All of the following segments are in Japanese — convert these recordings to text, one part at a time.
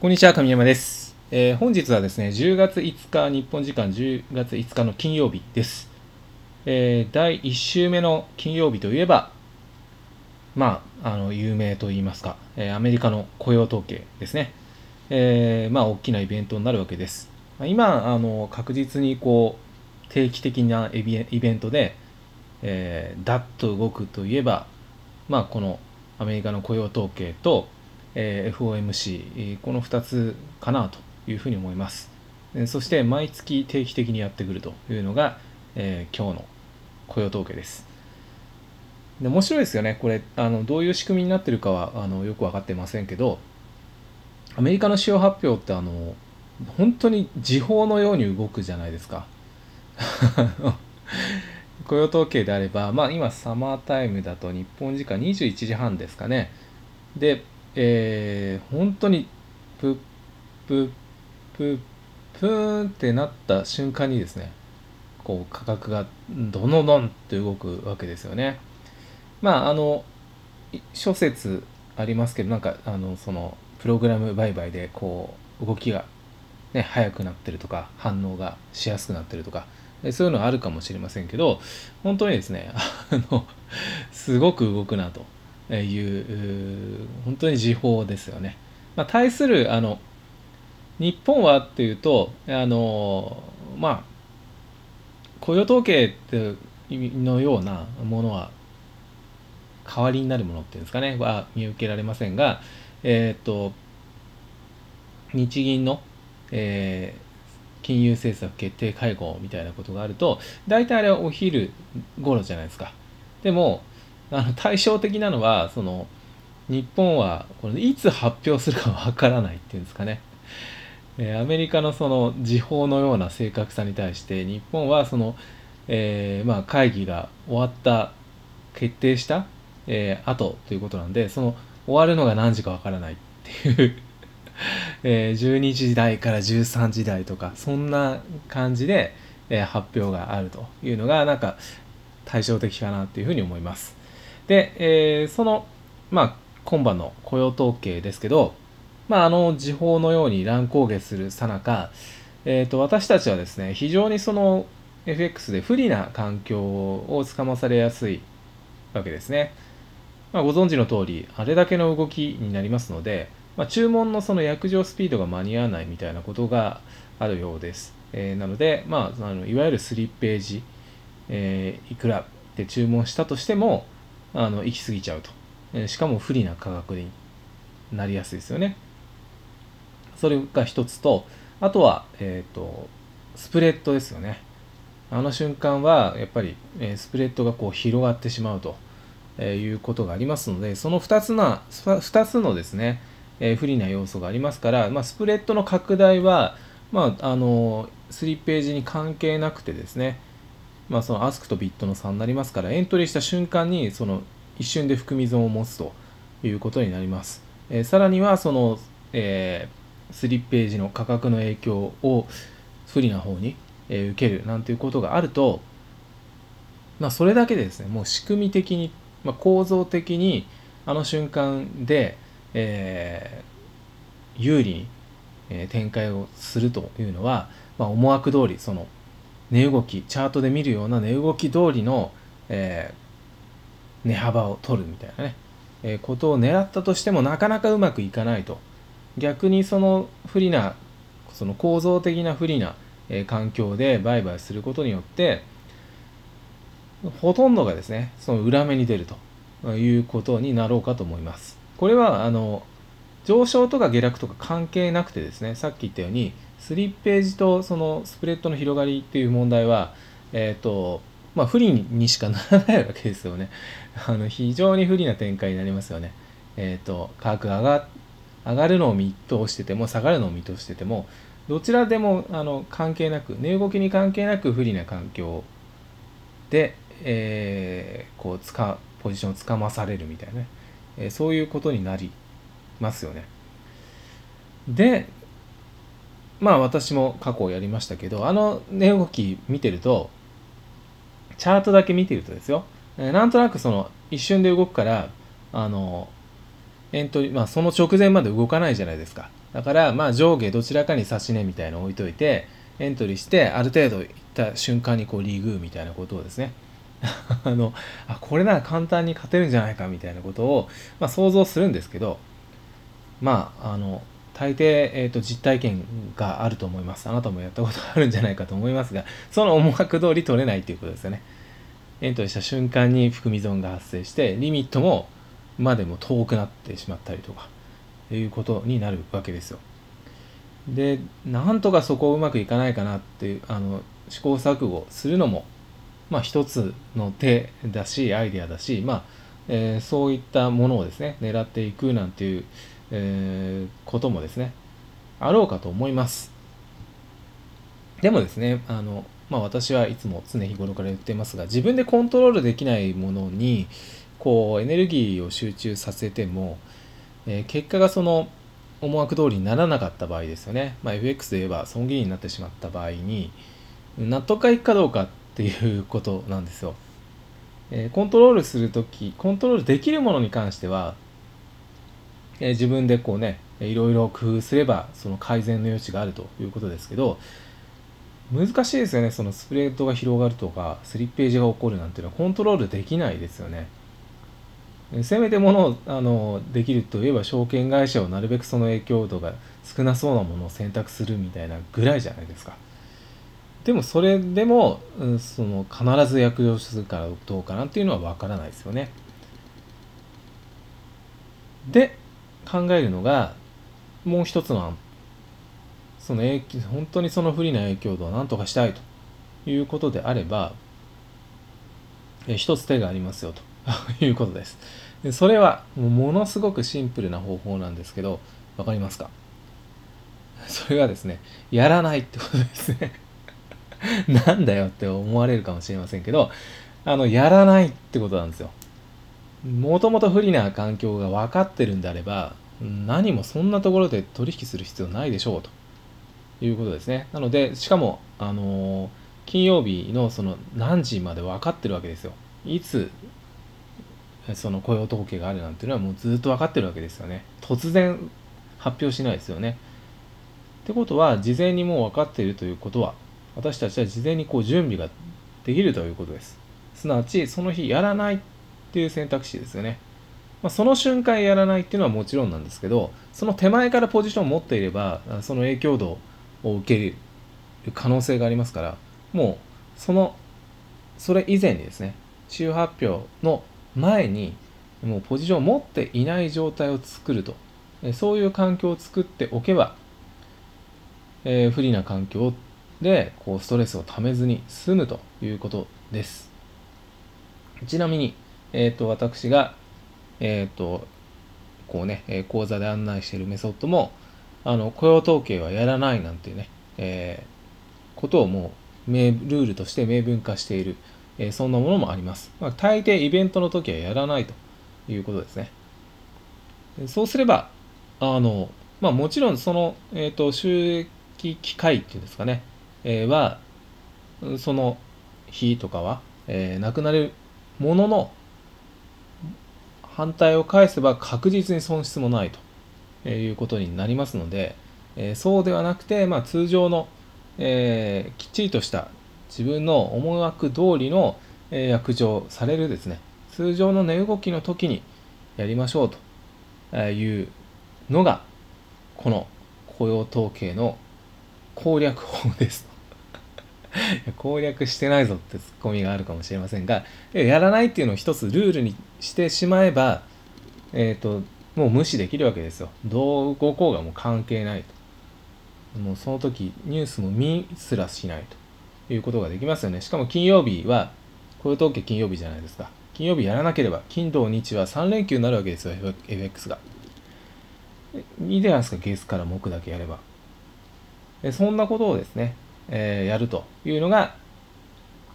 こんにちは、神山です。えー本日はですね、10月5日、日本時間10月5日の金曜日です。えー第1週目の金曜日といえば、まあ、あの、有名と言いますか、えーアメリカの雇用統計ですね。えーまあ、大きなイベントになるわけです。今、あの、確実にこう、定期的なイベントで、えー、ダッと動くといえば、まあ、このアメリカの雇用統計と、えー FOMC、この2つかなというふうに思います。そして毎月定期的にやってくるというのが、えー今日の雇用統計です。で面白いですよね、これあの、どういう仕組みになってるかはあのよく分かってませんけど、アメリカの主要発表ってあの、本当に時報のように動くじゃないですか。雇用統計であれば、まあ、今、サマータイムだと日本時間21時半ですかね。で、えー本当にプップップップーンってなった瞬間にですね、こう価格がどのどんって動くわけですよね。まあ、あの、諸説ありますけど、なんか、あの、その、プログラム売買で、こう、動きが、ね、速くなってるとか、反応がしやすくなってるとか、えそういうのはあるかもしれませんけど、本当にですね、あの、すごく動くなという、本当に時報ですよね。まあ、対する、あの、日本はっていうと、あの、まあ、雇用統計ってのようなものは、代わりになるものっていうんですかね、は見受けられませんが、えっ、と、日銀の、えー金融政策決定会合みたいなことがあると、大体あれはお昼頃じゃないですか。でも、あの対照的なのは、その、日本はこれいつ発表するかわからないっていうんですかね。えーアメリカのその時報のような正確さに対して、日本はその、えーまあ、会議が終わった、決定した、えー後ということなんで、その終わるのが何時かわからないっていう えー12時台から13時台とかそんな感じで、えー発表があるというのがなんか対照的かなというふうに思います。で、えーその、まあ、今晩の雇用統計ですけど、まあ、あの時報のように乱高下するさなか、えー、と私たちはですね非常にその FX で不利な環境をつかまされやすいわけですね。まあ、ご存知の通り、あれだけの動きになりますので、まあ、注文のその約定スピードが間に合わないみたいなことがあるようです。えーなので、まあ、あのいわゆるスリッページ、えーいくらって注文したとしても、あの行き過ぎちゃうと、えしかも不利な価格になりやすいですよね。それが一つと、あとは、えっ、と、スプレッドですよね。あの瞬間は、やっぱり、えスプレッドがこう広がってしまうと。えいうことがありますので、その2つな、2つのですね、え不利な要素がありますから、まあ、スプレッドの拡大は、まあ、あの、スリッページに関係なくてですね、まあ、そのアスクとビットの差になりますから、エントリーした瞬間に、その一瞬で含み損を持つということになります。えーさらには、その、えースリッページの価格の影響を不利な方に、えー受けるなんていうことがあると、まあ、それだけでですね、もう仕組み的に、まあ、構造的に、あの瞬間で、え有利に、え展開をするというのは、まあ、思惑通り、その、値動き、チャートで見るような値動き通りの、えー値幅を取るみたいなね、えーことを狙ったとしてもなかなかうまくいかないと。逆にその不利な、その構造的な不利な、えー環境で売買することによって、ほとんどがですね、その裏目に出るということになろうかと思います。これは、あの、上昇とか下落とか関係なくてですね、さっき言ったように、スリッページとそのスプレッドの広がりっていう問題は、えっ、と、まあ、不利にしかならないわけですよね。あの、非常に不利な展開になりますよね。えっ、と、価格上が上がるのを見通してても、下がるのを見通してても、どちらでもあの関係なく、値動きに関係なく不利な環境で、えーこうつかポジションをつかまされるみたいなね、えーそういうことになりますよね。で、まあ私も過去やりましたけど、あの値動き見てると、チャートだけ見てるとですよ、なんとなくその一瞬で動くから、あの、エントリー、まあその直前まで動かないじゃないですか。だからまあ上下どちらかに指し値みたいなの置いといてエントリーしてある程度いった瞬間にこうリーグみたいなことをですね あのあこれなら簡単に勝てるんじゃないかみたいなことを、まあ、想像するんですけどまああの大抵、えーと、実体験があると思います。あなたもやったことあるんじゃないかと思いますがその思惑通り取れないということですよね。エントリーした瞬間に含み損が発生してリミットもまでも遠くなってしまったりとかいうことになるわけですよ。でなんとかそこをうまくいかないかなっていうあの試行錯誤するのもまあ一つの手だしアイデアだしまあ、えー、そういったものをですね狙っていくなんていう、えー、こともですねあろうかと思いますでもですねあのまあ私はいつも常日頃から言っていますが自分でコントロールできないものにこうエネルギーを集中させても、えー、結果がその思惑通りにならなかった場合ですよね、まあ、FX で言えば損切りになってしまった場合に納得がいくかどうかっていうことなんですよ。えー、コントロールするとき、コントロールできるものに関しては、えー、自分でこうね、いろいろ工夫すれば、その改善の余地があるということですけど、難しいですよね。そのスプレードが広がるとか、スリッページが起こるなんていうのはコントロールできないですよね。せめてものをあのできるといえば証券会社をなるべくその影響度が少なそうなものを選択するみたいなぐらいじゃないですか。でもそれでも、うん、その必ず躍動するからどうかなっていうのは分からないですよね。で考えるのがもう一つの案その影響本当にその不利な影響度を何とかしたいということであればえ一つ手がありますよと いうことです。でそれはものすごくシンプルな方法なんですけど分かりますか？それはですねやらないってことですね なんだよって思われるかもしれませんけど、あの、やらないってことなんですよ。もともと不利な環境が分かってるんであれば、何もそんなところで取引する必要ないでしょうということですね。なので、しかも、あのー、金曜日のその何時まで分かってるわけですよ。いつ、その雇用統計があるなんていうのはもうずっと分かってるわけですよね。突然発表しないですよね。ってことは、事前にもう分かっているということは、私たちは事前にこう準備ができるということです。すなわち、その日やらないっていう選択肢ですよね。まあ、その瞬間やらないっていうのはもちろんなんですけど、その手前からポジションを持っていれば、その影響度を受ける可能性がありますから、もうその、それ以前にですね、週発表の前に、もうポジションを持っていない状態を作ると、そういう環境を作っておけば、えー、不利な環境でこうストレスをためずに済むということです。ちなみに、えっ、ー、と私が、えっ、ー、とこうね、え講座で案内しているメソッドもあの雇用統計はやらないなんてね、えー、ことをもうルールとして明文化している、えー、そんなものもあります。まあ、大抵イベントの時はやらないということですね。そうすれば、あの、まあもちろんその、えっ、ー、と、収益機会っていうんですかね、えはその日とかは、えー、なくなるものの反対を返せば確実に損失もないということになりますので、え、そうではなくて、まあ、通常の、えー、きっちりとした自分の思惑通りの、えー、約定されるですね通常の値動きの時にやりましょうというのがこの雇用統計の攻略法です。攻略してないぞってツッコミがあるかもしれませんが、やらないっていうのを一つルールにしてしまえば、えっ、ー、と、もう無視できるわけですよ。どう動こうがもう関係ないと。もうその時ニュースも見すらしないということができますよね。しかも金曜日は、雇用統計金曜日じゃないですか。金曜日やらなければ、金土日は3連休になるわけですよ、FX が。いいじゃないですか、月から木だけやれば。そんなことをですね、えー、やるというのが、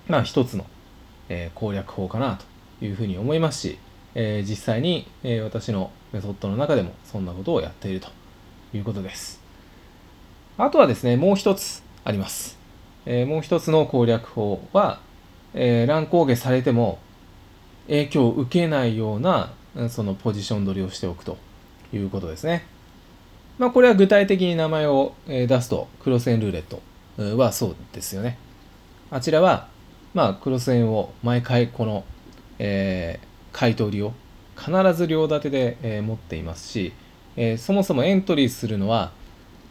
まあ一つの、えー、攻略法かなというふうに思いますし、えー、実際に、え私のメソッドの中でもそんなことをやっているということです。あとはですね、もう一つあります。えもう一つの攻略法は、え乱高下されても影響を受けないようなそのポジション取りをしておくということですね。まあ、これは具体的に名前を出すと、クロス円ルーレットはそうですよね。あちらは、まあ、クロス円を毎回この、えー、買い取りを必ず両立てで、えー、持っていますし、えー、そもそもエントリーするのは、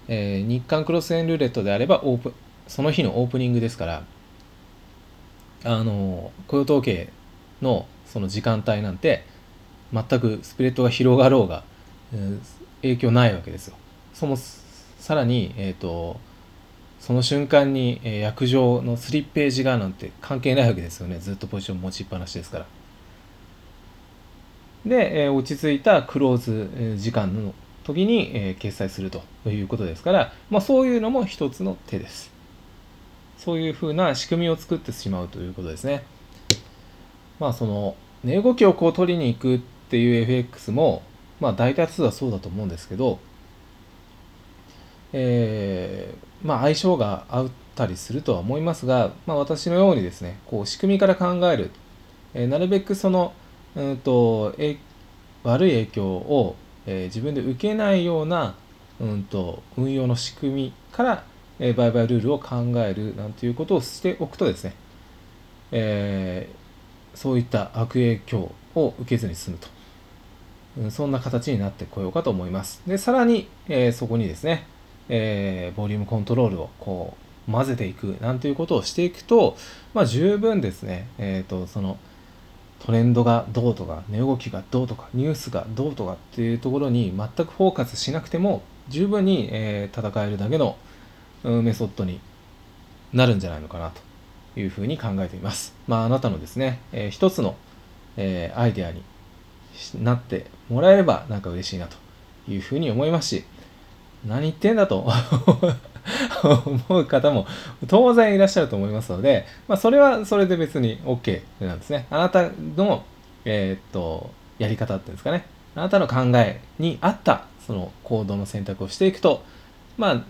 えー、日韓クロス円ルーレットであればオープその日のオープニングですからあの雇用統計のその時間帯なんて全くスプレッドが広がろうが、えー、影響ないわけですよ。そもさらに、えーと、その瞬間に、えー、約定のスリッページがなんて関係ないわけですよねずっとポジション持ちっぱなしですから。で、えー、落ち着いたクローズ時間の時に、えー、決済するということですから、まあ、そういうのも一つの手です。そういうふうな仕組みを作ってしまうということですね。まあその値動きをこう取りに行くっていう FX もまあ大多数はそうだと思うんですけど、えー、まあ相性が合ったりするとは思いますが、まあ私のようにですね、こう仕組みから考える、えー、なるべくその、うんと、え悪い影響を、えー、自分で受けないような、うんと、運用の仕組みから、え、売買ルールを考えるなんていうことをしておくとですね、えー、そういった悪影響を受けずに済むと。うん、そんな形になってこようかと思います。で、さらに、えー、そこにですね、えー、ボリュームコントロールをこう混ぜていくなんていうことをしていくと、まあ、十分ですね、え、ー、と、その、トレンドがどうとか、値動きがどうとか、ニュースがどうとかっていうところに全くフォーカスしなくても、十分に、えー、戦えるだけの、メソッドになるんじゃないのかなというふうに考えています。まあ、あなたのですね、えー、一つの、えー、アイデアになってもらえればなんか嬉しいなというふうに思いますし、何言ってんだと 思う方も当然いらっしゃると思いますので、まあ、それはそれで別に OK なんですね。あなたの、えー、っと、やり方っていうんですかね。あなたの考えに合ったその行動の選択をしていくと、まあ、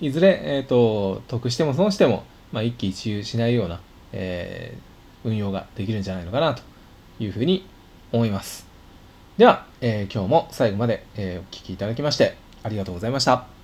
いずれ、えー、っと、得しても損しても、まあ、一喜一憂しないような、えー、運用ができるんじゃないのかなというふうに思います。では、えー、今日も最後まで、えー、お聴きいただきましてありがとうございました。